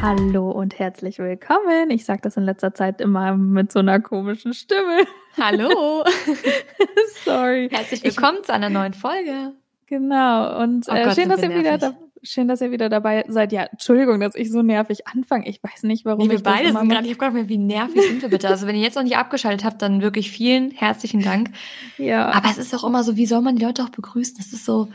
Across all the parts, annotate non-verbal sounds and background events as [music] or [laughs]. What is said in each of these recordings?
Hallo und herzlich willkommen. Ich sage das in letzter Zeit immer mit so einer komischen Stimme. Hallo. [laughs] Sorry. Herzlich willkommen ich, zu einer neuen Folge. Genau. Und oh äh, Gott, schön, dass ihr wieder da, schön, dass ihr wieder dabei seid. Ja, Entschuldigung, dass ich so nervig anfange. Ich weiß nicht, warum. Nee, wir ich beide sind gerade. Ich habe gerade wie nervig sind wir bitte. Also wenn ihr jetzt noch nicht abgeschaltet habt, dann wirklich vielen herzlichen Dank. Ja. Aber es ist auch immer so, wie soll man die Leute auch begrüßen? Das ist so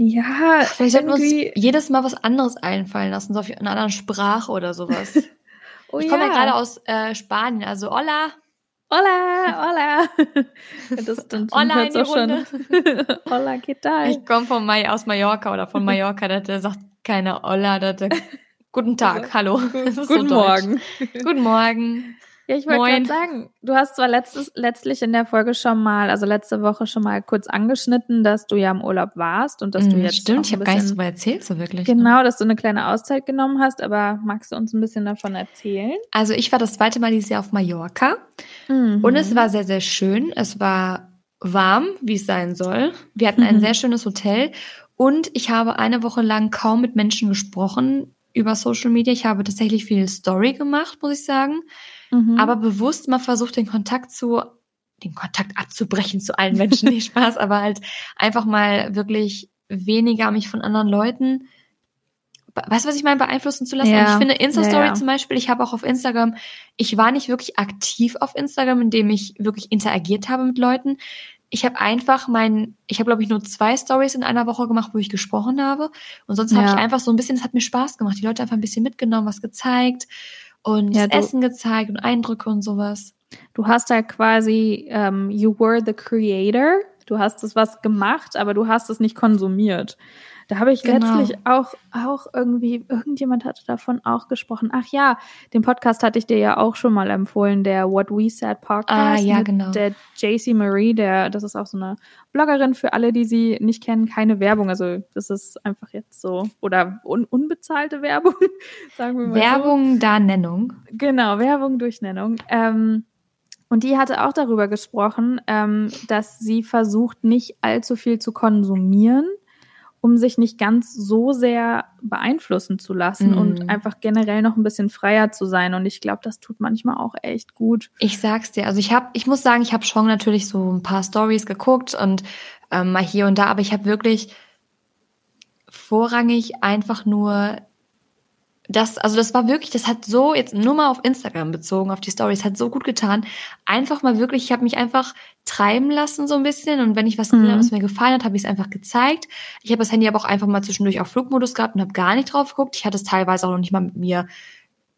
ja, vielleicht sollten wir uns jedes Mal was anderes einfallen lassen, so in einer anderen Sprache oder sowas. [laughs] oh, ich komme ja. ja gerade aus äh, Spanien, also hola. Hola, hola. Das, dann, dann hola Runde. Schon. [laughs] hola, ¿qué tal? Ich komme von Mai aus Mallorca oder von Mallorca, da, da sagt keiner hola, da, da, guten Tag, [laughs] hallo. Guten so Morgen. Guten Morgen. Ja, ich wollte gerade sagen, du hast zwar letztes, letztlich in der Folge schon mal, also letzte Woche schon mal kurz angeschnitten, dass du ja im Urlaub warst und dass mm, du jetzt. Stimmt, ich habe gar nichts darüber erzählt, so wirklich. Genau, ne? dass du eine kleine Auszeit genommen hast, aber magst du uns ein bisschen davon erzählen? Also ich war das zweite Mal dieses Jahr auf Mallorca mhm. und es war sehr, sehr schön. Es war warm, wie es sein soll. Wir hatten ein mhm. sehr schönes Hotel und ich habe eine Woche lang kaum mit Menschen gesprochen über Social Media. Ich habe tatsächlich viel Story gemacht, muss ich sagen mhm. aber bewusst mal versucht, den Kontakt zu, den Kontakt abzubrechen zu allen Menschen, nicht Spaß, aber halt einfach mal wirklich weniger mich von anderen Leuten weißt du, was ich meine, beeinflussen zu lassen. Ja. Und ich finde Insta-Story ja, ja. zum Beispiel, ich habe auch auf Instagram, ich war nicht wirklich aktiv auf Instagram, indem ich wirklich interagiert habe mit Leuten. Ich habe einfach mein, ich habe glaube ich nur zwei Stories in einer Woche gemacht, wo ich gesprochen habe. Und sonst habe ich einfach so ein bisschen, es hat mir Spaß gemacht, die Leute einfach ein bisschen mitgenommen, was gezeigt und ja, das Essen gezeigt und Eindrücke und sowas. Du hast ja quasi, um, ähm, you were the creator. Du hast es was gemacht, aber du hast es nicht konsumiert. Da habe ich genau. letztlich auch, auch irgendwie, irgendjemand hatte davon auch gesprochen. Ach ja, den Podcast hatte ich dir ja auch schon mal empfohlen, der What We Said Podcast. Ah, ja, genau. Der JC Marie, der, das ist auch so eine Bloggerin für alle, die sie nicht kennen, keine Werbung. Also, das ist einfach jetzt so, oder un unbezahlte [laughs] Werbung, sagen wir mal. Werbung so. da Nennung. Genau, Werbung durch Nennung. Ähm, und die hatte auch darüber gesprochen, ähm, dass sie versucht, nicht allzu viel zu konsumieren, um sich nicht ganz so sehr beeinflussen zu lassen mm. und einfach generell noch ein bisschen freier zu sein. Und ich glaube, das tut manchmal auch echt gut. Ich sag's dir, also ich habe, ich muss sagen, ich habe schon natürlich so ein paar Stories geguckt und ähm, mal hier und da, aber ich habe wirklich vorrangig einfach nur das, also das war wirklich, das hat so, jetzt nur mal auf Instagram bezogen, auf die Stories, hat so gut getan. Einfach mal wirklich, ich habe mich einfach treiben lassen so ein bisschen und wenn ich was gesehen mhm. habe, was mir gefallen hat, habe ich es einfach gezeigt. Ich habe das Handy aber auch einfach mal zwischendurch auf Flugmodus gehabt und habe gar nicht drauf geguckt. Ich hatte es teilweise auch noch nicht mal mit mir,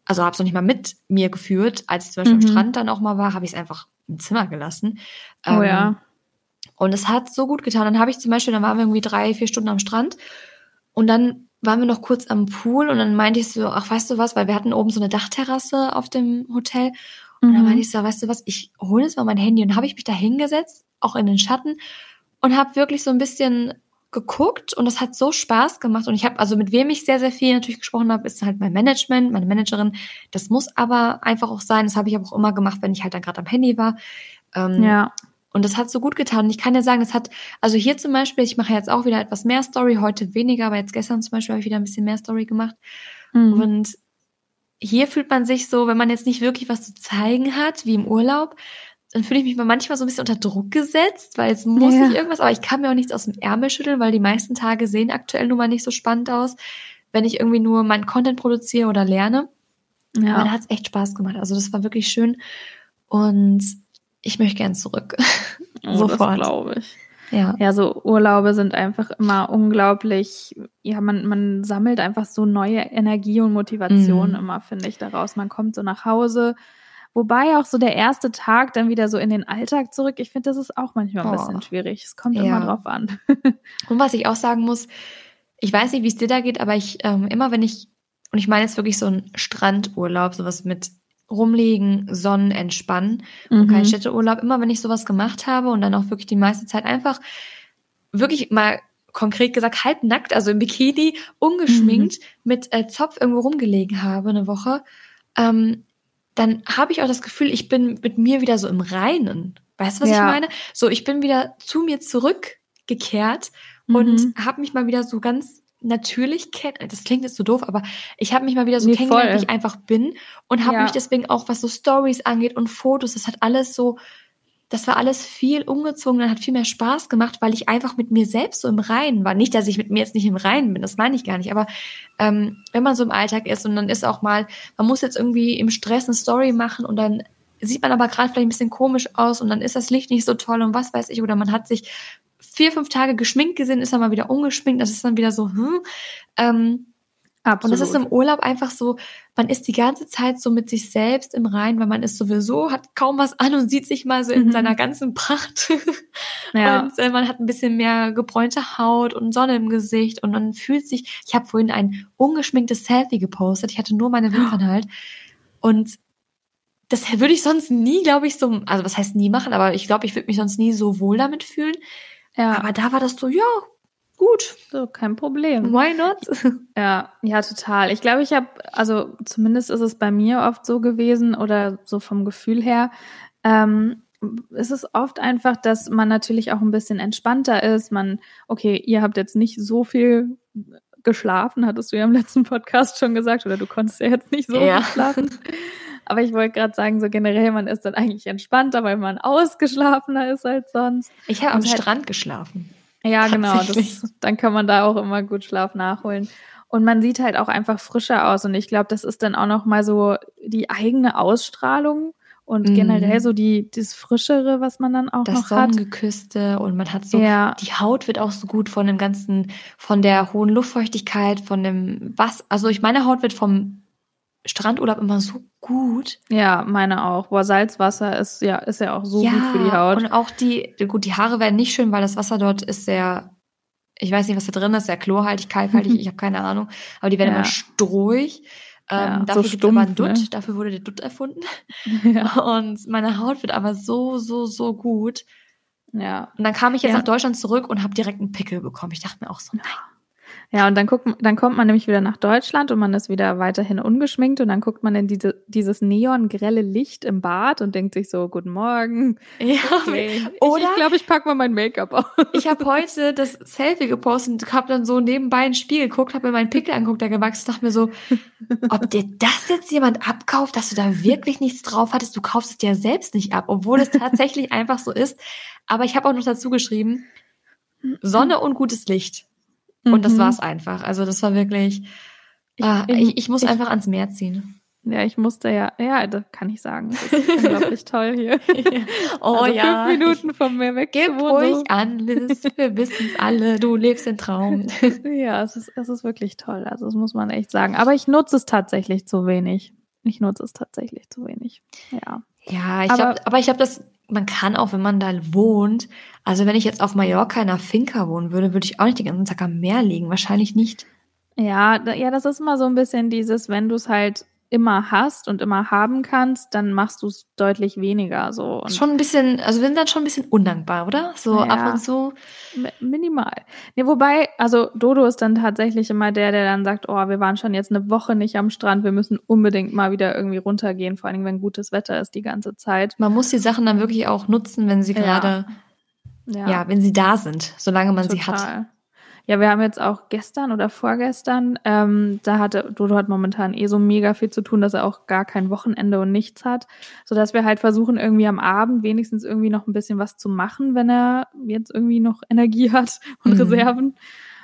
also habe es noch nicht mal mit mir geführt. Als ich zum Beispiel mhm. am Strand dann auch mal war, habe ich es einfach im Zimmer gelassen. Oh ähm, ja. Und es hat so gut getan. Dann habe ich zum Beispiel, dann waren wir irgendwie drei, vier Stunden am Strand und dann waren wir noch kurz am Pool und dann meinte ich so, ach, weißt du was, weil wir hatten oben so eine Dachterrasse auf dem Hotel. Und mhm. dann meinte ich so, weißt du was, ich hole jetzt mal mein Handy. Und habe ich mich da hingesetzt, auch in den Schatten und habe wirklich so ein bisschen geguckt. Und das hat so Spaß gemacht. Und ich habe also mit wem ich sehr sehr viel natürlich gesprochen habe ist halt mein Management meine Managerin. Das muss aber einfach auch sein. Das habe ich aber auch immer gemacht wenn ich halt dann gerade am Handy war. Ähm, ja und das hat so gut getan. Und ich kann ja sagen, das hat, also hier zum Beispiel, ich mache jetzt auch wieder etwas mehr Story, heute weniger, aber jetzt gestern zum Beispiel habe ich wieder ein bisschen mehr Story gemacht. Mhm. Und hier fühlt man sich so, wenn man jetzt nicht wirklich was zu zeigen hat, wie im Urlaub, dann fühle ich mich manchmal so ein bisschen unter Druck gesetzt, weil es muss ja. nicht irgendwas, aber ich kann mir auch nichts aus dem Ärmel schütteln, weil die meisten Tage sehen aktuell nun mal nicht so spannend aus, wenn ich irgendwie nur meinen Content produziere oder lerne. Ja. Aber da hat es echt Spaß gemacht. Also das war wirklich schön. Und ich möchte gern zurück. [laughs] Oh, Sofort. glaube ich. Ja. ja, so Urlaube sind einfach immer unglaublich, ja, man, man sammelt einfach so neue Energie und Motivation mhm. immer, finde ich, daraus. Man kommt so nach Hause, wobei auch so der erste Tag dann wieder so in den Alltag zurück, ich finde, das ist auch manchmal ein oh. bisschen schwierig. Es kommt ja. immer drauf an. [laughs] und was ich auch sagen muss, ich weiß nicht, wie es dir da geht, aber ich, ähm, immer wenn ich, und ich meine jetzt wirklich so ein Strandurlaub, sowas mit rumlegen, sonnen, entspannen und kein mhm. Städteurlaub. Immer wenn ich sowas gemacht habe und dann auch wirklich die meiste Zeit einfach wirklich mal konkret gesagt halbnackt, also im Bikini, ungeschminkt, mhm. mit äh, Zopf irgendwo rumgelegen habe eine Woche, ähm, dann habe ich auch das Gefühl, ich bin mit mir wieder so im Reinen. Weißt du, was ja. ich meine? So, ich bin wieder zu mir zurückgekehrt mhm. und habe mich mal wieder so ganz natürlich kennen. Das klingt jetzt so doof, aber ich habe mich mal wieder so nee, kennengelernt, wie ich einfach bin und habe ja. mich deswegen auch, was so Stories angeht und Fotos, das hat alles so das war alles viel umgezogen, hat viel mehr Spaß gemacht, weil ich einfach mit mir selbst so im Reinen war. Nicht, dass ich mit mir jetzt nicht im Reinen bin, das meine ich gar nicht, aber ähm, wenn man so im Alltag ist und dann ist auch mal, man muss jetzt irgendwie im Stress eine Story machen und dann sieht man aber gerade vielleicht ein bisschen komisch aus und dann ist das Licht nicht so toll und was weiß ich, oder man hat sich vier, fünf Tage geschminkt gesehen, ist dann mal wieder ungeschminkt, das ist dann wieder so, hm, ähm, Absolut. Und das ist im Urlaub einfach so, man ist die ganze Zeit so mit sich selbst im Rein, weil man ist sowieso, hat kaum was an und sieht sich mal so in mhm. seiner ganzen Pracht. [laughs] ja. Und äh, man hat ein bisschen mehr gebräunte Haut und Sonne im Gesicht und man fühlt sich, ich habe vorhin ein ungeschminktes Selfie gepostet, ich hatte nur meine [gasps] Wimpern halt. Und das würde ich sonst nie, glaube ich, so, also was heißt nie machen, aber ich glaube, ich würde mich sonst nie so wohl damit fühlen. Ja. Aber da war das so, ja, gut. So, kein Problem. Why not? [laughs] Ja, ja, total. Ich glaube, ich habe, also zumindest ist es bei mir oft so gewesen oder so vom Gefühl her, ähm, es ist oft einfach, dass man natürlich auch ein bisschen entspannter ist. Man, okay, ihr habt jetzt nicht so viel geschlafen, hattest du ja im letzten Podcast schon gesagt, oder du konntest ja jetzt nicht so ja. gut schlafen. [laughs] Aber ich wollte gerade sagen, so generell, man ist dann eigentlich entspannter, weil man ausgeschlafener ist als sonst. Ich habe am halt, Strand geschlafen. Ja, [laughs] genau. Das, dann kann man da auch immer gut Schlaf nachholen. Und man sieht halt auch einfach frischer aus. Und ich glaube, das ist dann auch noch mal so die eigene Ausstrahlung und mhm. generell so die das frischere, was man dann auch das noch hat. Das Sonnengeküsste und man hat so ja. die Haut wird auch so gut von dem ganzen von der hohen Luftfeuchtigkeit, von dem was also ich meine Haut wird vom Strandurlaub immer so gut. Ja, meine auch. Boah, Salzwasser ist ja, ist ja auch so ja, gut für die Haut. Und auch die, gut, die Haare werden nicht schön, weil das Wasser dort ist sehr, ich weiß nicht, was da drin ist, sehr chlorhaltig, kalkhaltig, [laughs] ich habe keine Ahnung. Aber die werden ja. immer strohig. Ähm, ja, dafür so gibt es aber einen Dutt, ne? dafür wurde der Dutt erfunden. [laughs] Ja. Und meine Haut wird aber so, so, so gut. Ja. Und dann kam ich jetzt nach Deutschland zurück und habe direkt einen Pickel bekommen. Ich dachte mir auch so, nein. Ja, und dann guckt, dann kommt man nämlich wieder nach Deutschland und man ist wieder weiterhin ungeschminkt und dann guckt man in diese, dieses neongrelle Licht im Bad und denkt sich so, guten Morgen. [laughs] Ja, okay. Oder ich, glaube, ich pack mal mein Make-up auf. Ich habe [laughs] heute das Selfie gepostet und habe dann so nebenbei ein Spiel geguckt, habe mir meinen Pickel angeguckt, der gewachsen, dachte mir so, [laughs] ob dir das jetzt jemand abkauft, dass du da wirklich nichts drauf hattest, du kaufst es dir selbst nicht ab, obwohl es tatsächlich einfach so ist. Aber ich habe auch noch dazu geschrieben, Sonne und gutes Licht. Und mhm. das war's einfach. Also das war wirklich, ich, ah, ich, ich muss ich, einfach ans Meer ziehen. Ja, ich musste ja, ja, das kann ich sagen. Das ist [laughs] unglaublich toll hier. [laughs] Oh also ja. Fünf Minuten vom Meer weg. Gib ruhig an, Liz. Wir [laughs] wissen es alle. Du lebst den Traum. ja, es ist, es ist wirklich toll. Also das muss man echt sagen. Aber ich nutze es tatsächlich zu wenig. Ich nutze es tatsächlich zu wenig. Ja. Ja, ich aber, hab, aber ich glaube, das man kann auch, wenn man da wohnt, also wenn ich jetzt auf Mallorca in einer Finca wohnen würde, würde ich auch nicht den ganzen Tag am Meer liegen. Wahrscheinlich nicht. Ja, ja, das ist immer so ein bisschen dieses, wenn du es halt immer hast und immer haben kannst, dann machst du es deutlich weniger so. Und schon ein bisschen, also wir sind dann schon ein bisschen undankbar, oder? So ja, ab und zu. Minimal. Nee, wobei, also Dodo ist dann tatsächlich immer der, der dann sagt, oh, wir waren schon jetzt eine Woche nicht am Strand, wir müssen unbedingt mal wieder irgendwie runtergehen, vor allem wenn gutes Wetter ist die ganze Zeit. Man muss die Sachen dann wirklich auch nutzen, wenn sie gerade, ja. ja. ja wenn sie da sind, solange man Total. sie hat. Ja, wir haben jetzt auch gestern oder vorgestern, ähm, da hatte Dodo hat momentan eh so mega viel zu tun, dass er auch gar kein Wochenende und nichts hat, so dass wir halt versuchen irgendwie am Abend wenigstens irgendwie noch ein bisschen was zu machen, wenn er jetzt irgendwie noch [laughs] Energie hat und mhm. Reserven.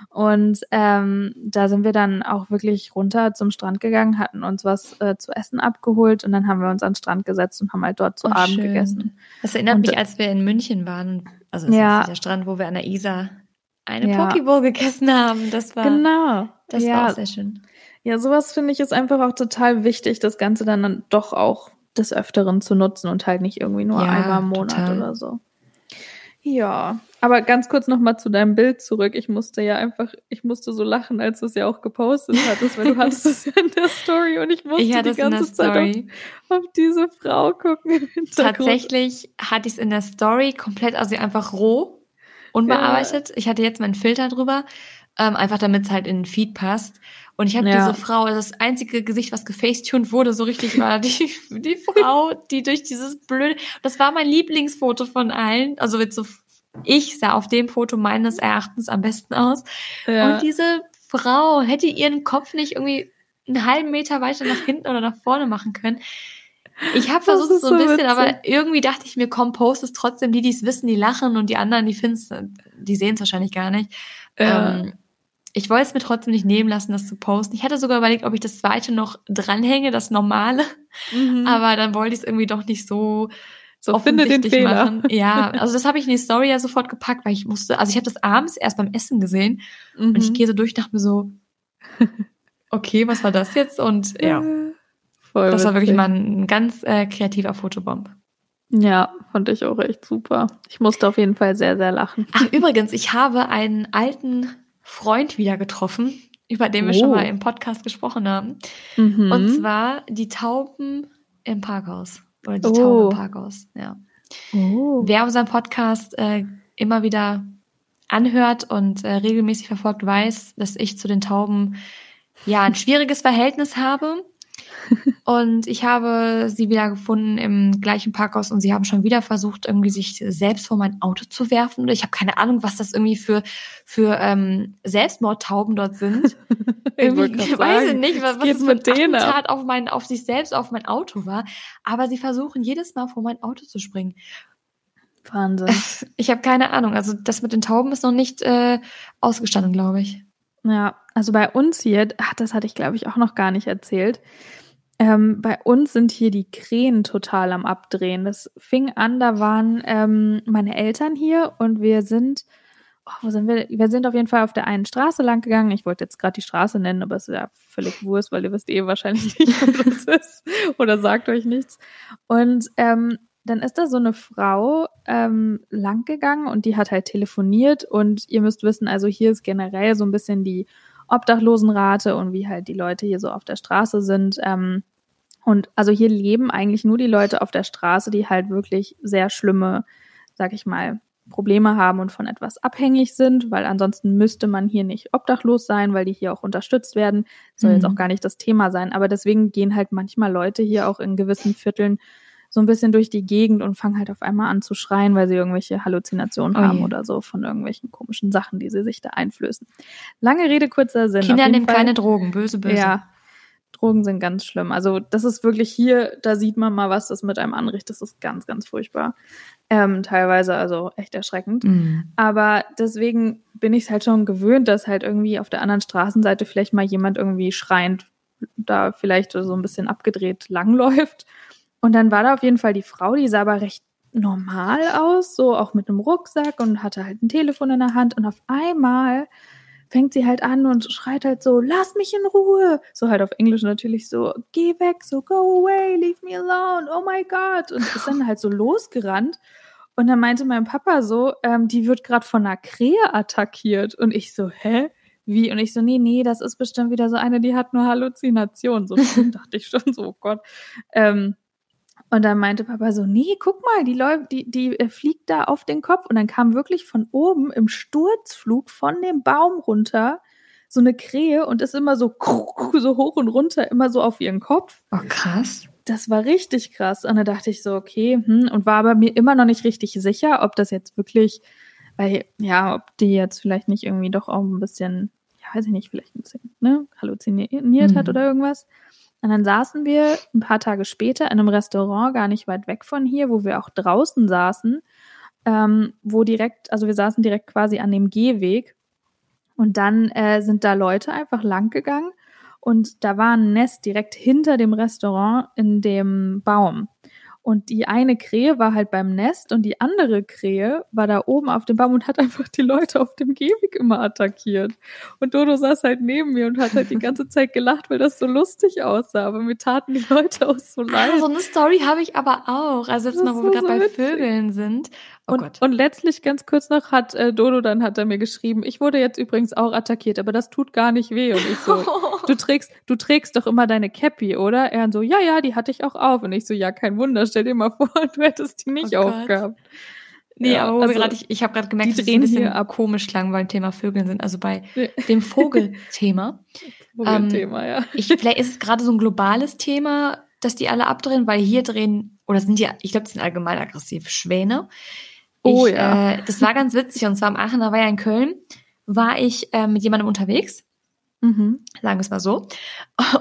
Und ähm, da sind wir dann auch wirklich runter zum Strand gegangen, hatten uns was äh, zu essen abgeholt und dann haben wir uns an den Strand gesetzt und haben halt dort zu oh, Abend schön. gegessen. Das erinnert und, mich, als wir in München waren, also das ja, ist der Strand, wo wir an der Isar eine ja. Pokeball gegessen haben. Das war genau. Das ja. war auch sehr schön. Ja, sowas finde ich ist einfach auch total wichtig, das Ganze dann doch auch des Öfteren zu nutzen und halt nicht irgendwie nur ja, einmal im Monat total. oder so. Ja, aber ganz kurz nochmal zu deinem Bild zurück. Ich musste ja einfach, ich musste so lachen, als du es ja auch gepostet hattest, weil du [laughs] hattest es ja in der Story und ich musste ich die ganze Zeit auf, auf, diese Frau gucken. Tatsächlich hatte ich es in der Story komplett, also einfach roh unbearbeitet. Ja. Ich hatte jetzt meinen Filter drüber, ähm, einfach damit es halt in den Feed passt. Und ich habe ja. diese Frau, das einzige Gesicht, was gefacetuned wurde, so richtig war die, [laughs] die [laughs] Frau, die durch dieses blöde, das war mein Lieblingsfoto von allen. Also jetzt so, ich sah auf dem Foto meines Erachtens am besten aus. Ja. Und diese Frau hätte ihren Kopf nicht irgendwie einen halben Meter weiter nach hinten oder nach vorne machen können. Ich habe versucht so ein bisschen, witzig. aber irgendwie dachte ich mir, komm, post es trotzdem. Die, die es wissen, die lachen und die anderen, die finden die sehen es wahrscheinlich gar nicht. Ja. Ähm, ich wollte es mir trotzdem nicht nehmen lassen, das zu posten. Ich hatte sogar überlegt, ob ich das zweite noch dranhänge, das normale. Mhm. Aber dann wollte ich es irgendwie doch nicht so so finde den Fehler. Machen. Ja, also das habe ich in die Story ja sofort gepackt, weil ich musste, also ich habe das abends erst beim Essen gesehen mhm. und ich mhm. gehe so durch, dachte mir so, [laughs] okay, was war das jetzt? Und ja, Voll das war wirklich mal ein ganz äh, kreativer Fotobomb. Ja, fand ich auch echt super. Ich musste auf jeden Fall sehr, sehr lachen. Ach, übrigens, ich habe einen alten Freund wieder getroffen, über den wir oh. schon mal im Podcast gesprochen haben. Mhm. Und zwar die Tauben im Parkhaus. Oder die oh. Tauben im Parkhaus, ja. Oh. Wer unseren Podcast äh, immer wieder anhört und äh, regelmäßig verfolgt, weiß, dass ich zu den Tauben ja ein schwieriges Verhältnis habe. Und ich habe sie wieder gefunden im gleichen Parkhaus und sie haben schon wieder versucht, irgendwie sich selbst vor mein Auto zu werfen. Ich habe keine Ahnung, was das irgendwie für, für ähm, Selbstmordtauben dort sind. [laughs] irgendwie, ich [laughs] weiß ich nicht, was, was das mit denen Attentat auf, mein, auf sich selbst, auf mein Auto war. Aber sie versuchen jedes Mal vor mein Auto zu springen. Wahnsinn. [laughs] Ich habe keine Ahnung. Also das mit den Tauben ist noch nicht äh, ausgestanden, glaube ich. Ja, also bei uns hier, ach, das hatte ich, glaube ich, auch noch gar nicht erzählt. Ähm, bei uns sind hier die Krähen total am Abdrehen. Das fing an, da waren ähm, meine Eltern hier und wir sind, oh, wo sind wir? Wir sind auf jeden Fall auf der einen Straße lang gegangen. Ich wollte jetzt gerade die Straße nennen, aber es ist ja völlig Wurst, weil ihr wisst eh wahrscheinlich nicht, wo das [laughs] ist oder sagt euch nichts. Und ähm, dann ist da so eine Frau ähm, lang gegangen und die hat halt telefoniert und ihr müsst wissen, also hier ist generell so ein bisschen die Obdachlosenrate und wie halt die Leute hier so auf der Straße sind. Ähm, und also hier leben eigentlich nur die Leute auf der Straße, die halt wirklich sehr schlimme, sag ich mal, Probleme haben und von etwas abhängig sind, weil ansonsten müsste man hier nicht obdachlos sein, weil die hier auch unterstützt werden. Soll mhm. jetzt auch gar nicht das Thema sein. Aber deswegen gehen halt manchmal Leute hier auch in gewissen Vierteln so ein bisschen durch die Gegend und fangen halt auf einmal an zu schreien, weil sie irgendwelche Halluzinationen oh haben oder so von irgendwelchen komischen Sachen, die sie sich da einflößen. Lange Rede, kurzer Sinn. Kinder nehmen Fall, keine Drogen, böse, böse. Ja, Drogen sind ganz schlimm. Also das ist wirklich hier, da sieht man mal, was das mit einem anrichtet. Das ist ganz, ganz furchtbar. Ähm, teilweise also echt erschreckend. Mhm. Aber deswegen bin ich es halt schon gewöhnt, dass halt irgendwie auf der anderen Straßenseite vielleicht mal jemand irgendwie schreiend da vielleicht so ein bisschen abgedreht langläuft. Und dann war da auf jeden Fall die Frau, die sah aber recht normal aus, so auch mit einem Rucksack und hatte halt ein Telefon in der Hand. Und auf einmal fängt sie halt an und schreit halt so, lass mich in Ruhe. So halt auf Englisch natürlich so, geh weg, so go away, leave me alone, oh my God. Und ist dann halt so losgerannt. Und dann meinte mein Papa so, ähm, die wird gerade von einer Krähe attackiert. Und ich so, hä? Wie? Und ich so, nee, nee, das ist bestimmt wieder so eine, die hat nur Halluzinationen. So [laughs] dachte ich schon so, oh Gott. Ähm, und dann meinte Papa so, nee, guck mal, die, läuft, die, die äh, fliegt da auf den Kopf. Und dann kam wirklich von oben im Sturzflug von dem Baum runter so eine Krähe und ist immer so, [laughs] so hoch und runter, immer so auf ihren Kopf. Oh, krass. Das war richtig krass. Und da dachte ich so, okay, hm, und war aber mir immer noch nicht richtig sicher, ob das jetzt wirklich, weil, ja, ob die jetzt vielleicht nicht irgendwie doch auch ein bisschen, ja, weiß ich nicht, vielleicht ein bisschen, ne, halluziniert mhm. hat oder irgendwas. Und dann saßen wir ein paar Tage später in einem Restaurant gar nicht weit weg von hier, wo wir auch draußen saßen, ähm, wo direkt, also wir saßen direkt quasi an dem Gehweg. Und dann äh, sind da Leute einfach lang gegangen und da war ein Nest direkt hinter dem Restaurant in dem Baum. Und die eine Krähe war halt beim Nest und die andere Krähe war da oben auf dem Baum und hat einfach die Leute auf dem Gehweg immer attackiert. Und Dodo saß halt neben mir und hat halt die ganze Zeit gelacht, weil das so lustig aussah. Aber mir taten die Leute auch so leid. Ah, so eine Story habe ich aber auch. Also jetzt mal, wo wir gerade so bei Vögeln sind. Oh und, Gott. und letztlich ganz kurz noch hat äh, Dodo dann hat er mir geschrieben, ich wurde jetzt übrigens auch attackiert, aber das tut gar nicht weh. Und ich so, [laughs] du trägst, du trägst doch immer deine Cappy, oder? Er so, ja, ja, die hatte ich auch auf. Und ich so, ja, kein Wunder, stell dir mal [laughs] vor, du hättest die nicht oh aufgehabt. Nee, ja, aber also, grad, ich, ich habe gerade gemerkt, dass es ein bisschen ab. komisch klang beim Thema Vögeln sind, also bei dem Vogelthema. [laughs] Vogelthema, ähm, ja. Ich, vielleicht ist es gerade so ein globales Thema, dass die alle abdrehen, weil hier drehen, oder sind die, ich glaube, das sind allgemein aggressiv, Schwäne. Oh ich, ja. Äh, das war ganz witzig, und zwar am Aachen, da war ja in Köln, war ich äh, mit jemandem unterwegs. Mhm. Sagen wir es mal so.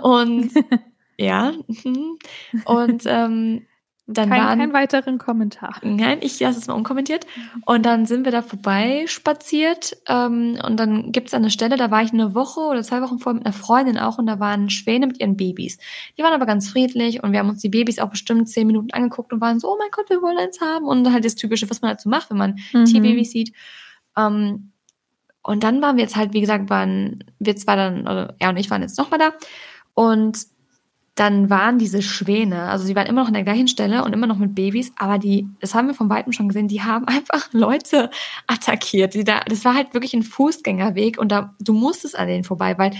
Und [laughs] ja. Mhm. Und ähm, dann kein, waren, kein weiteren Kommentar. Nein, ich lasse es mal unkommentiert. Und dann sind wir da vorbei spaziert. Ähm, und dann gibt es eine Stelle, da war ich eine Woche oder zwei Wochen vorher mit einer Freundin auch und da waren Schwäne mit ihren Babys. Die waren aber ganz friedlich und wir haben uns die Babys auch bestimmt zehn Minuten angeguckt und waren so, oh mein Gott, wir wollen eins haben. Und halt das Typische, was man halt so macht, wenn man mhm. Tierbabys sieht. Ähm, und dann waren wir jetzt halt, wie gesagt, waren wir zwei dann, oder er und ich waren jetzt nochmal da. Und dann waren diese Schwäne, also sie waren immer noch an der gleichen Stelle und immer noch mit Babys, aber die, das haben wir von weitem schon gesehen, die haben [laughs] einfach Leute attackiert. Die da, das war halt wirklich ein Fußgängerweg und da, du musstest an denen vorbei, weil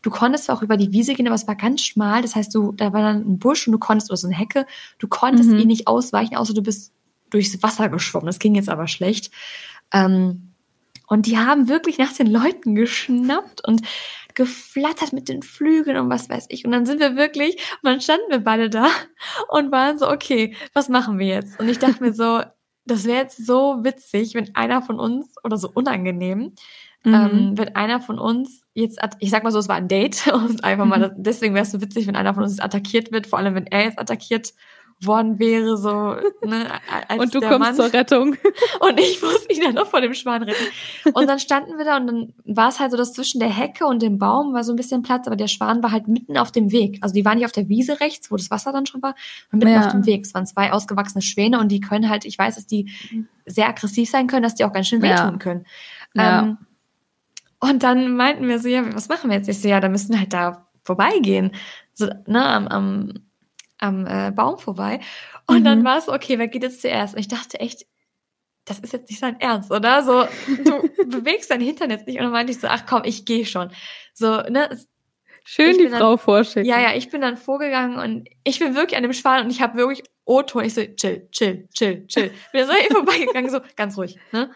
du konntest zwar auch über die Wiese gehen, aber es war ganz schmal. Das heißt, du, da war dann ein Busch und du konntest, oder so eine Hecke, du konntest mhm. eh nicht ausweichen, außer du bist durchs Wasser geschwommen. Das ging jetzt aber schlecht. Ähm, und die haben wirklich nach den Leuten geschnappt und geflattert mit den Flügeln und was weiß ich. Und dann sind wir wirklich, und dann standen wir beide da und waren so, okay, was machen wir jetzt? Und ich dachte mir so, [laughs] das wäre jetzt so witzig, wenn einer von uns, oder so unangenehm, mhm. ähm, wenn einer von uns jetzt, ich sag mal so, es war ein Date, [laughs] und einfach mal, deswegen wäre es so witzig, wenn einer von uns attackiert wird, vor allem wenn er jetzt attackiert worden wäre, so, ne, als Und du kommst Mann. zur Rettung. [laughs] Und ich muss ihn dann noch vor dem Schwan retten. Und dann standen wir da und dann war es halt so, dass zwischen der Hecke und dem Baum war so ein bisschen Platz, aber der Schwan war halt mitten auf dem Weg. Also die waren nicht auf der Wiese rechts, wo das Wasser dann schon war, sondern mitten ja. auf dem Weg. Es waren zwei ausgewachsene Schwäne und die können halt, ich weiß, dass die sehr aggressiv sein können, dass die auch ganz schön wehtun ja. können. Ja. Ähm, und dann meinten wir so, ja, was machen wir jetzt? Ich so, ja, da müssen wir halt da vorbeigehen. So, ne, am, am am äh, Baum vorbei. Und mhm. dann war es, okay, wer geht jetzt zuerst? Und ich dachte echt, das ist jetzt nicht sein Ernst, oder? So, du [laughs] bewegst dein Hintern jetzt nicht. Und dann meinte ich so, ach komm, ich gehe schon. So, ne? Schön die Frau vorschicken. Ja, ja, ich bin dann vorgegangen und ich bin wirklich an dem Schwan und ich habe wirklich O-Ton. Ich so, chill, chill, chill, chill. Bin so hier vorbeigegangen, so ganz ruhig, ne?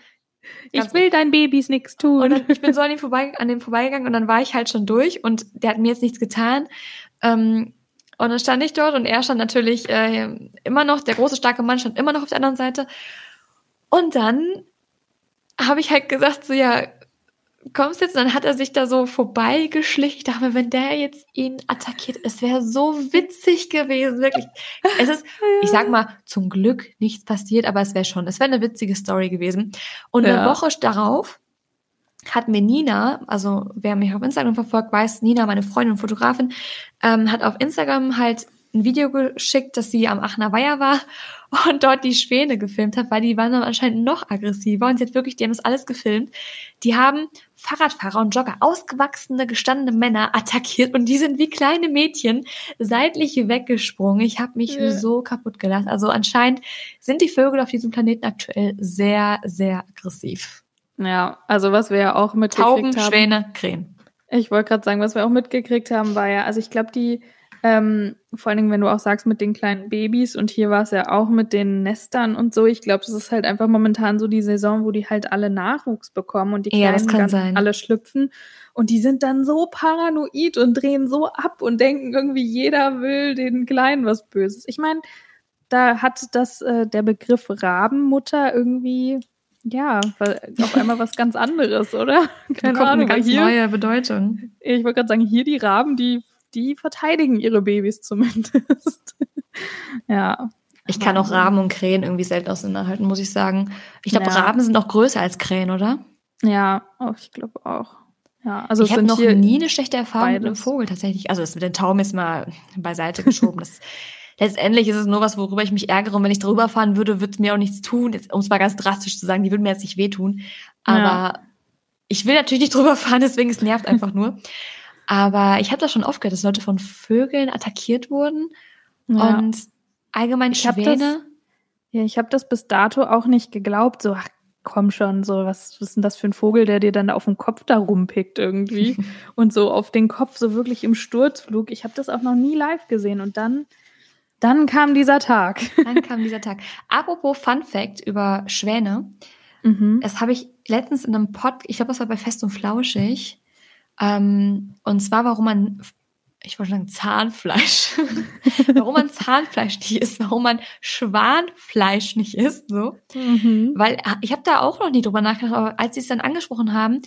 Ganz ich will deinen Babys nichts tun. Und dann, ich bin so an [laughs] dem, vorbei, an dem vorbeigegangen und dann war ich halt schon durch und der hat mir jetzt nichts getan. Ähm, und dann stand ich dort und er stand natürlich äh, immer noch, der große, starke Mann stand immer noch auf der anderen Seite. Und dann habe ich halt gesagt, so ja, kommst jetzt? Und dann hat er sich da so vorbeigeschlichen. Ich dachte mir, wenn der jetzt ihn attackiert, es wäre so witzig gewesen, wirklich. Es ist, [laughs] ich sag mal, zum Glück nichts passiert, aber es wäre schon, es wäre eine witzige Story gewesen. Und ja. eine Woche darauf hat mir Nina, also wer mich auf Instagram verfolgt, weiß, Nina, meine Freundin und Fotografin, ähm, hat auf Instagram halt ein Video geschickt, dass sie am Aachener Weiher war [laughs] und dort die Schwäne gefilmt hat, weil die waren dann anscheinend noch aggressiver und sie hat wirklich, die haben das alles gefilmt. Die haben Fahrradfahrer und Jogger, ausgewachsene, gestandene Männer attackiert und die sind wie kleine Mädchen seitlich weggesprungen. Ich habe mich ja. so kaputt gelacht. Also anscheinend sind die Vögel auf diesem Planeten aktuell sehr, sehr aggressiv. Ja, also was wir ja auch mitgekriegt Tauben, haben. Schwäne, Krähen. Ich wollte gerade sagen, was wir auch mitgekriegt haben, war ja, also ich glaube, die, ähm, vor allen Dingen, wenn du auch sagst, mit den kleinen Babys und hier war es ja auch mit den Nestern und so, ich glaube, das ist halt einfach momentan so die Saison, wo die halt alle Nachwuchs bekommen und die Kleinen ja, ganz alle schlüpfen. Und die sind dann so paranoid und drehen so ab und denken irgendwie, jeder will den Kleinen was Böses. Ich meine, da hat das äh, der Begriff Rabenmutter irgendwie ja, auf einmal was ganz anderes, oder? [laughs] Keine Ahnung. Eine ganz hier, neue Bedeutung. Ich wollte gerade sagen, hier die Raben, die, die verteidigen ihre Babys zumindest. [laughs] ja. Ich kann auch Raben und Krähen irgendwie selten auseinanderhalten, muss ich sagen. Ich glaube, ja. Raben sind auch größer als Krähen, oder? Ja, oh, ich glaube auch. Ja, also ich habe noch nie eine schlechte Erfahrung beides. mit einem Vogel tatsächlich. Also das mit den Tauben ist mal beiseite geschoben. Das [laughs] letztendlich ist es nur was, worüber ich mich ärgere. Und wenn ich drüber fahren würde, würde es mir auch nichts tun. Um es mal ganz drastisch zu sagen, die würden mir jetzt nicht wehtun. Aber ja. ich will natürlich nicht [laughs] drüber fahren, deswegen es nervt einfach nur. Aber ich habe das schon oft gehört, dass Leute von Vögeln attackiert wurden. Ja. Und allgemein ich Schwäne. Das, ja, ich habe das bis dato auch nicht geglaubt. So, ach, komm schon, so, was, was ist denn das für ein Vogel, der dir dann auf dem Kopf da rumpickt irgendwie? [laughs] und so auf den Kopf, so wirklich im Sturzflug. Ich habe das auch noch nie live gesehen. Und dann Dann kam dieser Tag. Dann kam dieser Tag. Apropos Fun Fact über Schwäne. Mhm. Das habe ich letztens in einem Pod, ich glaube, das war bei Fest und Flauschig. Ähm, und zwar, warum man, ich wollte sagen Zahnfleisch, [laughs] warum man Zahnfleisch nicht isst, warum man Schwanfleisch nicht isst, so. Mhm. Weil ah, ich habe da auch noch nie drüber nachgedacht, aber als sie es dann angesprochen haben,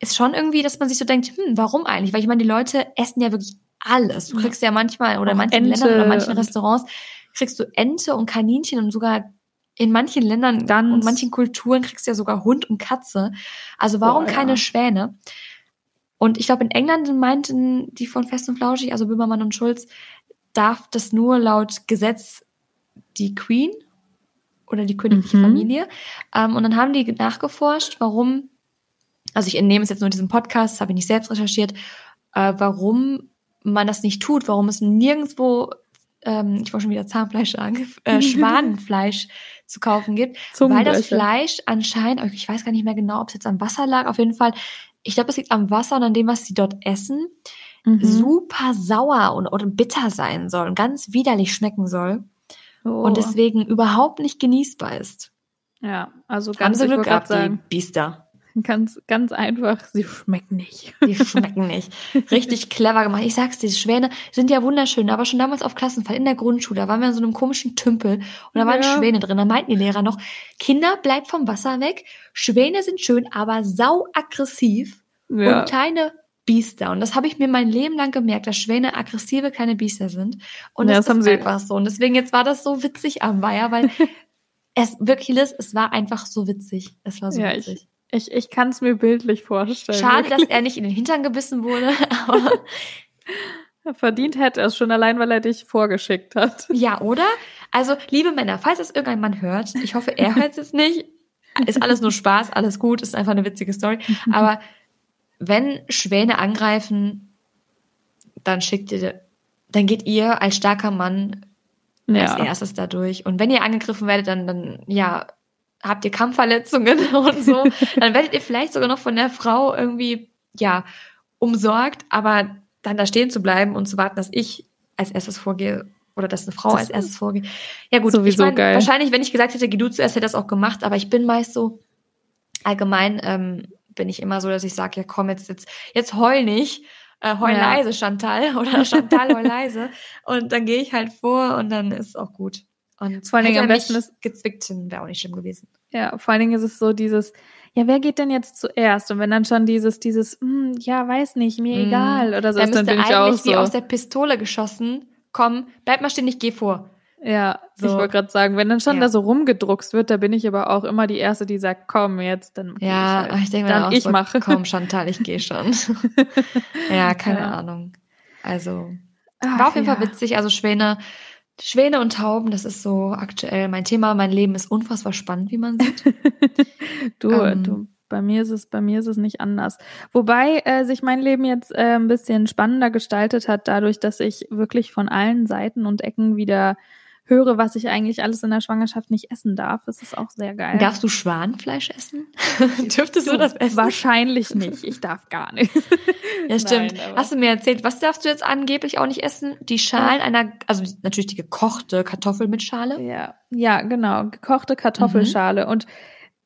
ist schon irgendwie, dass man sich so denkt, hm, warum eigentlich? Weil ich meine, die Leute essen ja wirklich alles. Du kriegst ja manchmal oder in manchen Ente Ländern oder manchen Restaurants kriegst du Ente und Kaninchen und sogar in manchen Ländern Ganz. und manchen Kulturen kriegst du ja sogar Hund und Katze. Also warum oh, ja. keine Schwäne? Und ich glaube, in England meinten die von Fest und Flauschig, also Böhmermann und Schulz, darf das nur laut Gesetz die Queen oder die königliche mhm. Familie. Ähm, und dann haben die nachgeforscht, warum, also ich entnehme es jetzt nur diesem Podcast, das habe ich nicht selbst recherchiert, äh, warum man das nicht tut, warum es nirgendwo, ähm, ich wollte schon wieder Zahnfleisch sagen, [laughs] äh, Schwanenfleisch zu kaufen gibt, weil das Fleisch anscheinend, ich weiß gar nicht mehr genau, ob es jetzt am Wasser lag, auf jeden Fall, ich glaube, es liegt am Wasser und an dem, was sie dort essen, mhm. super sauer und, und bitter sein soll und ganz widerlich schmecken soll oh. und deswegen überhaupt nicht genießbar ist. Ja, also ganz Haben sie Glück gehabt, die Biester. [laughs] Ganz, ganz einfach, sie schmecken nicht. Die schmecken nicht. Richtig clever gemacht. Ich sag's dir, die Schwäne sind ja wunderschön, aber schon damals auf Klassenfall in der Grundschule, da waren wir in so einem komischen Tümpel und da waren ja. Schwäne drin. Da meinten die Lehrer noch, Kinder, bleibt vom Wasser weg. Schwäne sind schön, aber sau aggressiv ja. und kleine Biester. Und das habe ich mir mein Leben lang gemerkt, dass Schwäne aggressive kleine Biester sind. Und ja, das, das ist einfach so. Und deswegen jetzt war das so witzig am Weiher, weil [laughs] es wirklich, Liz, es war einfach so witzig. Es war so ja, witzig. Ich ich, ich kann es mir bildlich vorstellen. Schade, wirklich. dass er nicht in den Hintern gebissen wurde, [laughs] aber. Verdient hätte er es schon allein, weil er dich vorgeschickt hat. Ja, oder? Also, liebe Männer, falls es irgendein Mann hört, ich hoffe, er hört es jetzt nicht. Ist alles nur Spaß, alles gut, ist einfach eine witzige Story. Aber wenn Schwäne angreifen, dann schickt ihr, dann geht ihr als starker Mann ja. als erstes da durch. Und wenn ihr angegriffen werdet, dann, dann, ja, habt ihr Kampfverletzungen [laughs] und so, dann werdet ihr vielleicht sogar noch von der Frau irgendwie, ja, umsorgt, aber dann da stehen zu bleiben und zu warten, dass ich als erstes vorgehe oder dass eine Frau das als erstes vorgeht. Ja gut, sowieso ich mein, geil. wahrscheinlich, wenn ich gesagt hätte, geh du zuerst, hätte das auch gemacht, aber ich bin meist so, allgemein ähm, bin ich immer so, dass ich sage, ja komm, jetzt, jetzt, jetzt heul nicht, äh, heul ja. leise, Chantal, [laughs] oder Chantal, heul leise. [laughs] Und dann gehe ich halt vor und dann ist es auch gut. Und vor allen Dingen am besten ist gezwickt wäre auch nicht schlimm gewesen. Ja, vor allen Dingen ist es so dieses, ja, wer geht denn jetzt zuerst? Und wenn dann schon dieses, dieses, hm, ja, weiß nicht, mir mm. egal oder so, dann, ist, dann bin ich auch so. wie aus der Pistole geschossen. Komm, bleib mal stehen, ich geh vor. Ja, so. ich wollte gerade sagen, wenn dann schon ja. da so rumgedruckst wird, da bin ich aber auch immer die Erste, die sagt, komm jetzt, dann Ja, ich, halt. ich denke mir dann auch ich so, mache. komm Chantal, ich gehe schon. [laughs] ja, keine ja. Ahnung. Also, Ach, war auf jeden ja. Fall witzig. Also Schwäne Schwäne und Tauben, das ist so aktuell mein Thema. Mein Leben ist unfassbar spannend, wie man sieht. [laughs] du, ähm, du, bei mir ist es, bei mir ist es nicht anders. Wobei äh, sich mein Leben jetzt äh, ein bisschen spannender gestaltet hat, dadurch, dass ich wirklich von allen Seiten und Ecken wieder höre, was ich eigentlich alles in der Schwangerschaft nicht essen darf. Das ist auch sehr geil. Darfst du Schwanfleisch essen? [laughs] Dürftest du das essen? Wahrscheinlich nicht. Ich darf gar nicht. [laughs] ja, stimmt. Nein, Hast du mir erzählt, was darfst du jetzt angeblich auch nicht essen? Die Schalen einer, also natürlich die gekochte Kartoffel mit Schale? Ja, ja, genau. Gekochte Kartoffelschale. Mhm. Und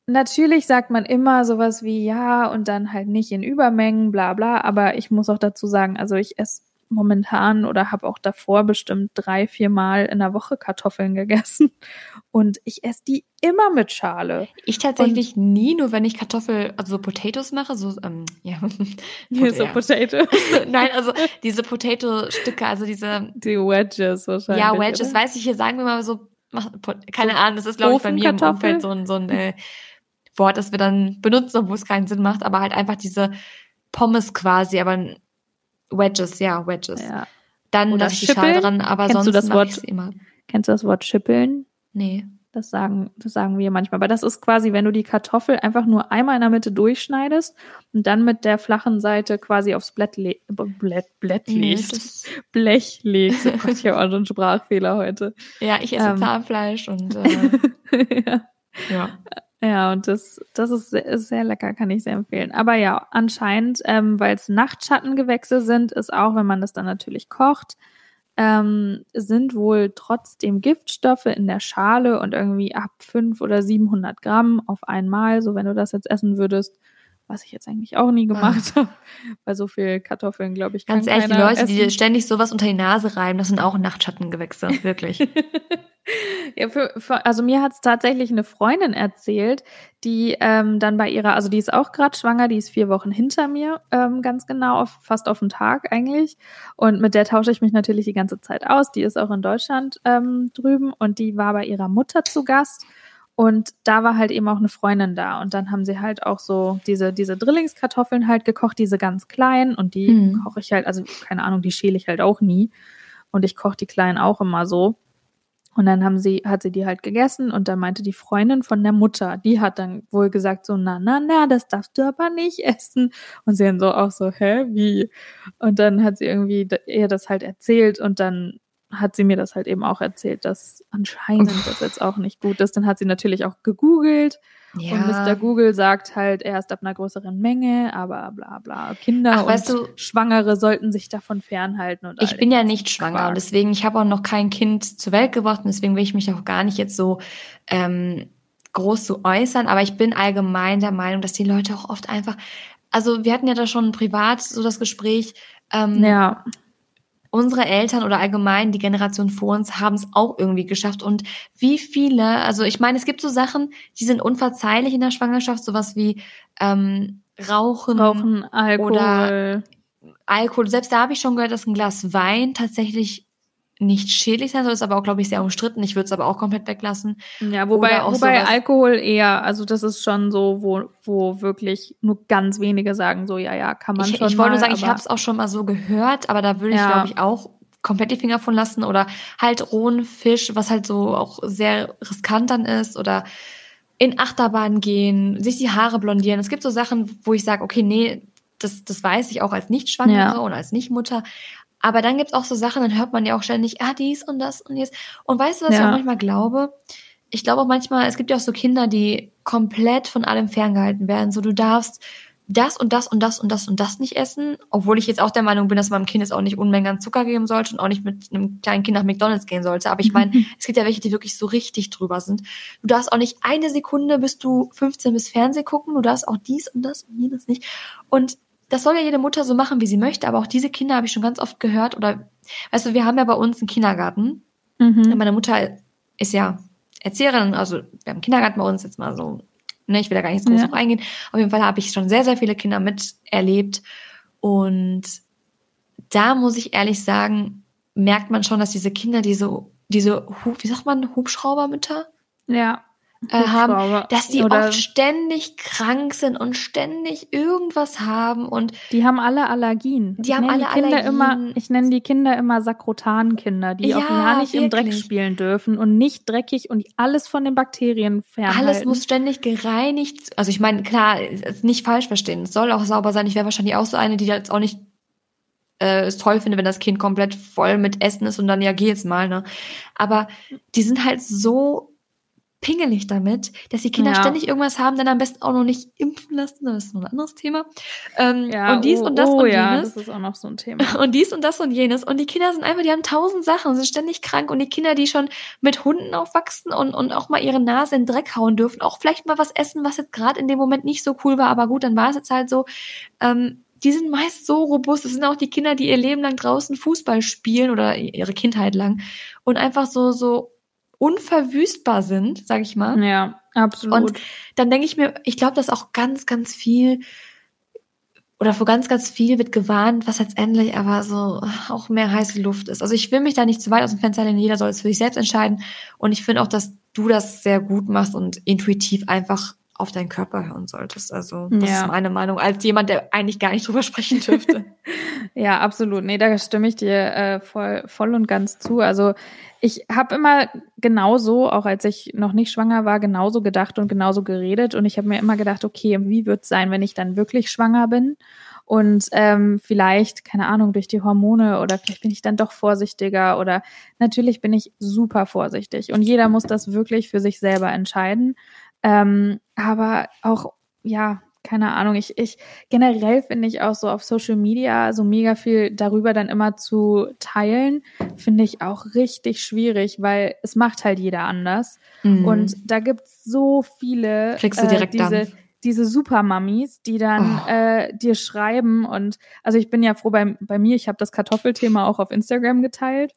Natürlich sagt man immer sowas wie ja und dann halt nicht in Übermengen, bla bla, aber ich muss auch dazu sagen, also ich esse momentan oder habe auch davor bestimmt drei, vier Mal in der Woche Kartoffeln gegessen. [laughs] Und ich esse die immer mit Schale. Ich tatsächlich und nie, nur wenn ich Kartoffel, also so Potatoes mache, so, ähm, ja. [laughs] Hier so Potato. [laughs] Nein, also diese Potato-Stücke, also diese. Die Wedges wahrscheinlich. Ja, Wedges, oder? weiß ich hier, sagen wir mal so, keine Ahnung, das ist, glaube ich, bei mir im Umfeld so ein, so ein äh, Wort, das wir dann benutzen, obwohl es keinen Sinn macht, aber halt einfach diese Pommes quasi, aber Wedges, ja, Wedges. Ja. Dann Oder die Schale dran, aber kennst sonst du das Wort, immer. Kennst du das Wort schippeln? Nee. Das sagen, das sagen wir manchmal. Aber das ist quasi, wenn du die Kartoffel einfach nur einmal in der Mitte durchschneidest und dann mit der flachen Seite quasi aufs Blatt, le Blatt, Blatt legst. Nee, [laughs] Blech legst. Oh Gott, ich habe auch schon einen Sprachfehler heute. Ja, ich esse ähm. Zahnfleisch und äh, [laughs] ja. ja. Ja, und das, das ist sehr, ist sehr lecker, kann ich sehr empfehlen. Aber ja, anscheinend, ähm, weil es Nachtschattengewächse sind, ist auch, wenn man das dann natürlich kocht, ähm, sind wohl trotzdem Giftstoffe in der Schale und irgendwie ab 5 oder 700 Gramm auf einmal. So, wenn du das jetzt essen würdest, was ich jetzt eigentlich auch nie gemacht ah. habe, [laughs] weil so viel Kartoffeln, glaube ich, kann Ganz ehrlich, die Leute, essen. die ständig sowas unter die Nase reiben, das sind auch Nachtschattengewächse, [laughs] wirklich. ja, für, für, also mir hat es tatsächlich eine Freundin erzählt, die ähm, dann bei ihrer, also die ist auch gerade schwanger, die ist vier Wochen hinter mir, ähm, ganz genau, auf, fast auf den Tag eigentlich. Und mit der tausche ich mich natürlich die ganze Zeit aus. Die ist auch in Deutschland ähm, drüben und die war bei ihrer Mutter zu Gast. Und da war halt eben auch eine Freundin da. Und dann haben sie halt auch so diese, diese Drillingskartoffeln halt gekocht, diese ganz kleinen. Und die mhm. koche ich halt, also keine Ahnung, die schäle ich halt auch nie. Und ich koche die kleinen auch immer so. Und dann haben sie, hat sie die halt gegessen und dann meinte die Freundin von der Mutter, die hat dann wohl gesagt so, na, na, na, das darfst du aber nicht essen. Und sie dann so auch so, hä, wie? Und dann hat sie irgendwie ihr das halt erzählt und dann hat sie mir das halt eben auch erzählt, dass anscheinend das jetzt auch nicht gut ist. Dann hat sie natürlich auch gegoogelt ja. und Mr. Google sagt halt erst ab einer größeren Menge, aber bla bla. Kinder Ach, und weißt du, Schwangere sollten sich davon fernhalten. Und ich bin ja nicht schwanger Quark. und deswegen, ich habe auch noch kein Kind zur Welt gebracht und deswegen will ich mich auch gar nicht jetzt so ähm, groß zu äußern, aber ich bin allgemein der Meinung, dass die Leute auch oft einfach, also wir hatten ja da schon privat so das Gespräch, ähm, ja unsere Eltern oder allgemein die Generation vor uns haben es auch irgendwie geschafft. Und wie viele, also ich meine, es gibt so Sachen, die sind unverzeihlich in der Schwangerschaft, sowas wie ähm, Rauchen, Rauchen Alkohol. oder Alkohol. Selbst da habe ich schon gehört, dass ein Glas Wein tatsächlich nicht schädlich sein soll, ist aber auch, glaube ich, sehr umstritten. Ich würde es aber auch komplett weglassen. Ja, wobei, wobei Alkohol eher, also das ist schon so, wo, wo wirklich nur ganz wenige sagen, so, ja, ja, kann man ich, schon. Ich wollte nur sagen, ich habe es auch schon mal so gehört, aber da würde ich, ja. glaube ich, auch komplett die Finger von lassen oder halt rohen Fisch, was halt so auch sehr riskant dann ist oder in Achterbahn gehen, sich die Haare blondieren. Es gibt so Sachen, wo ich sage, okay, nee, das, das weiß ich auch als Nicht-Schwangere ja. und als Nicht-Mutter. Aber dann gibt's auch so Sachen, dann hört man ja auch ständig, ah, dies und das und dies. Und weißt du, was ja. ich auch manchmal glaube? Ich glaube auch manchmal, es gibt ja auch so Kinder, die komplett von allem ferngehalten werden. So, du darfst das und das und das und das und das nicht essen, obwohl ich jetzt auch der Meinung bin, dass man einem Kind jetzt auch nicht Unmengen an Zucker geben sollte und auch nicht mit einem kleinen Kind nach McDonalds gehen sollte. Aber ich meine, [laughs] es gibt ja welche, die wirklich so richtig drüber sind. Du darfst auch nicht eine Sekunde, bis du 15 bis Fernseh gucken, du darfst auch dies und das und jenes nicht. Und das soll ja jede Mutter so machen, wie sie möchte, aber auch diese Kinder habe ich schon ganz oft gehört oder, weißt du, wir haben ja bei uns einen Kindergarten. Mhm. Meine Mutter ist ja Erzieherin, also wir haben einen Kindergarten bei uns jetzt mal so, ne, ich will da gar nicht so groß ja. drauf eingehen. Auf jeden Fall habe ich schon sehr, sehr viele Kinder miterlebt und da muss ich ehrlich sagen, merkt man schon, dass diese Kinder diese, diese, wie sagt man, Hubschraubermütter? Ja haben, dass die oft ständig krank sind und ständig irgendwas haben und die haben alle Allergien. Die haben alle die Kinder Allergien. Immer, ich nenne die Kinder immer Sakrotankinder, die ja, auch ja nicht wirklich. im Dreck spielen dürfen und nicht dreckig und alles von den Bakterien fernhalten. Alles muss ständig gereinigt. Also ich meine, klar, nicht falsch verstehen. Es soll auch sauber sein. Ich wäre wahrscheinlich auch so eine, die jetzt auch nicht äh, es toll finde, wenn das Kind komplett voll mit Essen ist und dann ja geh jetzt mal, ne? Aber die sind halt so pingelig damit, dass die Kinder ja. ständig irgendwas haben, dann am besten auch noch nicht impfen lassen, das ist noch ein anderes Thema. Ähm, ja, und dies oh, und das oh, und ja, jenes. das ist auch noch so ein Thema. [laughs] Und dies und das und jenes. Und die Kinder sind einfach, die haben tausend Sachen, sind ständig krank. Und die Kinder, die schon mit Hunden aufwachsen und, und auch mal ihre Nase in den Dreck hauen dürfen, auch vielleicht mal was essen, was jetzt gerade in dem Moment nicht so cool war, aber gut, dann war es jetzt halt so. Ähm, die sind meist so robust. Das sind auch die Kinder, die ihr Leben lang draußen Fußball spielen oder ihre Kindheit lang und einfach so, so unverwüstbar sind, sag ich mal. Ja, absolut. Und dann denke ich mir, ich glaube, dass auch ganz, ganz viel oder vor ganz, ganz viel wird gewarnt, was letztendlich aber so auch mehr heiße Luft ist. Also ich will mich da nicht zu weit aus dem Fenster lehnen, jeder soll es für sich selbst entscheiden. Und ich finde auch, dass du das sehr gut machst und intuitiv einfach auf deinen Körper hören solltest. Also das ja. ist meine Meinung, als jemand, der eigentlich gar nicht drüber sprechen dürfte. [laughs] ja, absolut. Nee, da stimme ich dir äh, voll, voll und ganz zu. Also ich habe immer genauso, auch als ich noch nicht schwanger war, genauso gedacht und genauso geredet. Und ich habe mir immer gedacht, okay, wie wird es sein, wenn ich dann wirklich schwanger bin? Und ähm, vielleicht, keine Ahnung, durch die Hormone oder vielleicht bin ich dann doch vorsichtiger oder natürlich bin ich super vorsichtig. Und jeder muss das wirklich für sich selber entscheiden. Ähm, aber auch, ja, keine Ahnung, ich, ich generell finde ich auch so auf Social Media so mega viel darüber dann immer zu teilen, finde ich auch richtig schwierig, weil es macht halt jeder anders. Mhm. Und da gibt's so viele Kriegst du direkt äh, diese, Dampf. diese Supermammis, die dann oh. äh, dir schreiben und also ich bin ja froh bei, bei mir, ich habe das Kartoffelthema auch auf Instagram geteilt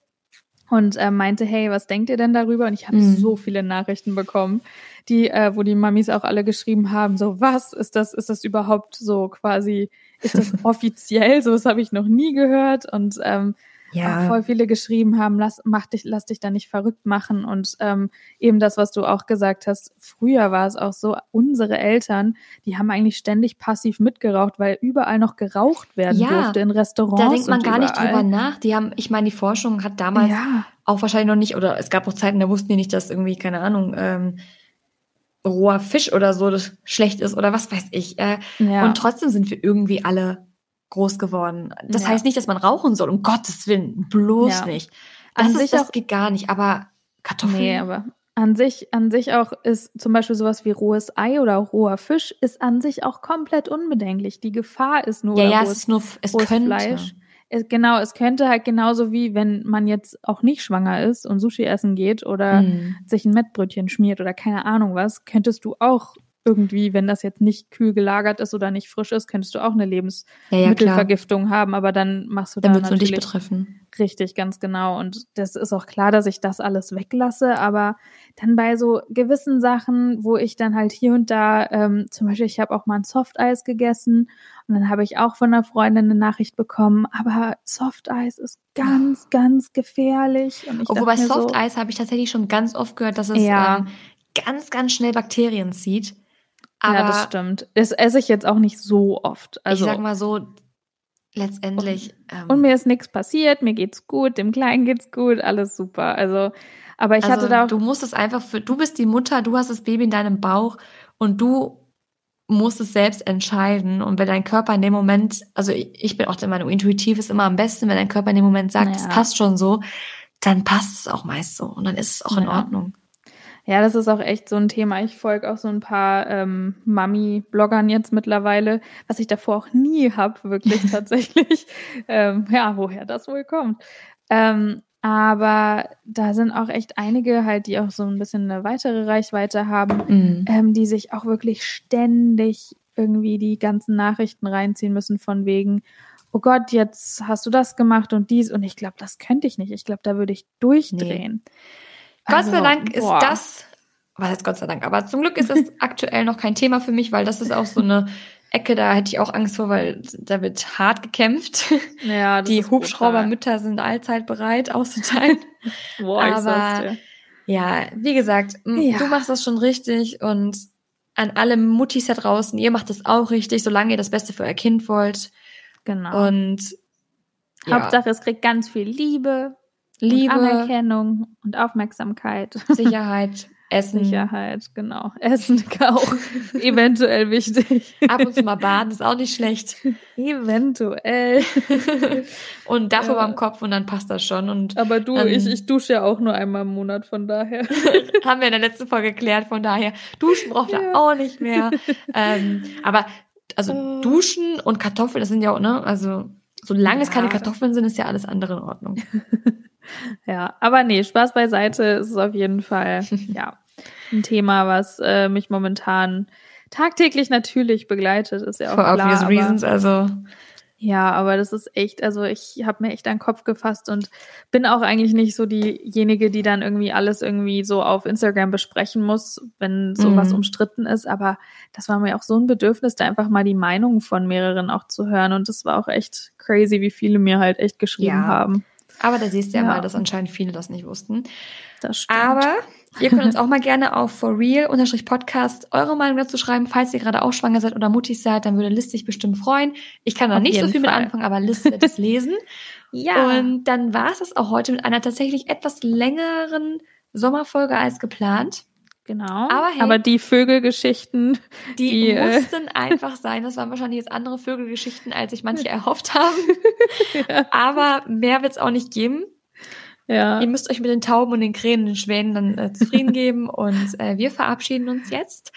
und äh, meinte, hey, was denkt ihr denn darüber? Und ich habe mhm. so viele Nachrichten bekommen, die, äh, wo die Mamis auch alle geschrieben haben, so was ist das, ist das überhaupt so quasi, ist das [laughs] offiziell? So was habe ich noch nie gehört. Und ähm, ja. voll viele geschrieben haben, lass, mach dich, lass dich da nicht verrückt machen. Und ähm, eben das, was du auch gesagt hast, früher war es auch so, unsere Eltern, die haben eigentlich ständig passiv mitgeraucht, weil überall noch geraucht werden ja, durfte in Restaurants. Da denkt man gar überall. nicht drüber nach. Die haben, ich meine, die Forschung hat damals ja. auch wahrscheinlich noch nicht, oder es gab auch Zeiten, da wussten die nicht, dass irgendwie, keine Ahnung, ähm, roher Fisch oder so das schlecht ist oder was weiß ich. Äh, ja. Und trotzdem sind wir irgendwie alle groß geworden. Das ja. heißt nicht, dass man rauchen soll, um Gottes Willen, bloß ja. nicht. Das, ist, das geht gar nicht, aber Kartoffeln. Nee, aber an sich, an sich auch ist zum Beispiel sowas wie rohes Ei oder roher Fisch ist an sich auch komplett unbedenklich. Die Gefahr ist nur, ja, ja, rohes, es ist nur, es könnte. Fleisch. Es, genau, es könnte halt genauso wie, wenn man jetzt auch nicht schwanger ist und Sushi essen geht oder mm. sich ein Mettbrötchen schmiert oder keine Ahnung was, könntest du auch irgendwie, wenn das jetzt nicht kühl gelagert ist oder nicht frisch ist, könntest du auch eine Lebensmittelvergiftung ja, ja, haben, aber dann machst du dann da natürlich dich betreffen. Richtig, ganz genau. Und das ist auch klar, dass ich das alles weglasse, aber dann bei so gewissen Sachen, wo ich dann halt hier und da, ähm, zum Beispiel, ich habe auch mal ein Softeis gegessen und dann habe ich auch von einer Freundin eine Nachricht bekommen, aber Softeis ist ganz, ganz gefährlich. Und ich Obwohl bei Softeis so, habe ich tatsächlich schon ganz oft gehört, dass es ja. ähm, ganz, ganz schnell Bakterien zieht. Aber ja, das stimmt. Das esse ich jetzt auch nicht so oft. Also, ich sag mal so, letztendlich. Und, ähm, und mir ist nichts passiert, mir geht's gut, dem Kleinen geht's gut, alles super. Also, aber ich also hatte da auch. Du musst es einfach für, du bist die Mutter, du hast das Baby in deinem Bauch und du musst es selbst entscheiden. Und wenn dein Körper in dem Moment, also ich, ich bin auch der Meinung, intuitiv ist immer am besten, wenn dein Körper in dem Moment sagt, es naja. passt schon so, dann passt es auch meist so und dann ist es auch in Ordnung. Ja, das ist auch echt so ein Thema. Ich folge auch so ein paar ähm, Mami-Bloggern jetzt mittlerweile, was ich davor auch nie habe, wirklich [laughs] tatsächlich. ähm, ja, woher das wohl kommt. Ähm, aber da sind auch echt einige halt, die auch so ein bisschen eine weitere Reichweite haben, mhm. ähm, die sich auch wirklich ständig irgendwie die ganzen Nachrichten reinziehen müssen von wegen, oh Gott, jetzt hast du das gemacht und dies. Und ich glaube, das könnte ich nicht. Ich glaube, da würde ich durchdrehen. Nee. Gott sei also, Dank ist boah. das, was heißt Gott sei Dank, aber zum Glück ist das [laughs] aktuell noch kein Thema für mich, weil das ist auch so eine Ecke, da hätte ich auch Angst vor, weil da wird hart gekämpft. Ja, Die Hubschraubermütter sind allzeit bereit auszuteilen. [laughs] Boah, aber ja, wie gesagt, ja. du machst das schon richtig und an alle Muttis da draußen, ihr macht das auch richtig, solange ihr das Beste für euer Kind wollt. Genau. Und ja. Hauptsache, es kriegt ganz viel Liebe, Liebe, und Anerkennung und Aufmerksamkeit. Sicherheit, [laughs] Essen. Sicherheit, genau. Essen [laughs] auch eventuell wichtig. Ab und zu mal baden ist auch nicht schlecht. Eventuell. [laughs] und Dach ja. Kopf und dann passt das schon. Und, Aber du, ähm, ich, ich dusche ja auch nur einmal im Monat, von daher. haben wir in der letzten Folge geklärt, von daher. Duschen braucht ja. er auch nicht mehr. ähm, aber also oh. Duschen und Kartoffeln, das sind ja auch, ne? Also solange ja. es keine Kartoffeln sind, ist ja alles andere in Ordnung. Ja, aber nee, Spaß beiseite ist es auf jeden Fall, [laughs] ja, ein Thema, was äh, mich momentan tagtäglich natürlich begleitet, ist ja auch For klar. obvious aber, reasons, also. Ja, aber das ist echt, also ich habe mir echt an den Kopf gefasst und bin auch eigentlich nicht so diejenige, die dann irgendwie alles irgendwie so auf Instagram besprechen muss, wenn sowas mhm. umstritten ist. Aber das war mir auch so ein Bedürfnis, da einfach mal die Meinung von mehreren auch zu hören. Und das war auch echt crazy, wie viele mir halt echt geschrieben ja. haben. Aber da siehst du ja, ja, mal, dass anscheinend viele das nicht wussten. Das stimmt. Aber ihr könnt uns auch mal gerne auf forreal-podcast eure Meinung dazu schreiben. Falls ihr gerade auch schwanger seid oder mutig seid, dann würde Liz sich bestimmt freuen. Ich kann da auf nicht so viel Fall. mit anfangen, aber Liz wird es [laughs] lesen. ja. Und dann war es das auch heute mit einer tatsächlich etwas längeren Sommerfolge als geplant. Genau. Aber, hey, aber die Vögelgeschichten, die, die äh, mussten äh, [laughs] einfach sein. Das waren wahrscheinlich jetzt andere Vögelgeschichten, als sich manche [laughs] erhofft haben. ja. Aber mehr wird es auch nicht geben. Ja. Ihr müsst euch mit den Tauben und den Krähen und den Schwänen dann äh, zufrieden geben. Und äh, wir verabschieden uns jetzt.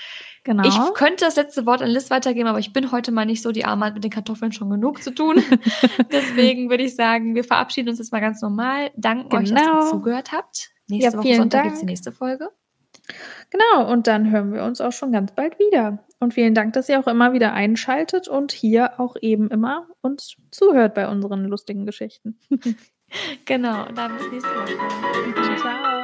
Genau. Ich könnte das letzte Wort an Liz weitergeben, aber ich bin heute mal nicht so, die Arme hat mit den Kartoffeln schon genug zu tun. [laughs] Deswegen würde ich sagen, wir verabschieden uns jetzt mal ganz normal. Danke genau. euch, dass ihr genau. zugehört habt. Nächste ja, Woche Sonntag gibt es die nächste Folge. Genau, und dann hören wir uns auch schon ganz bald wieder. Und vielen Dank, dass ihr auch immer wieder einschaltet und hier auch eben immer uns zuhört bei unseren lustigen Geschichten. [laughs] genau, dann bis nächste Woche. [laughs] Ciao.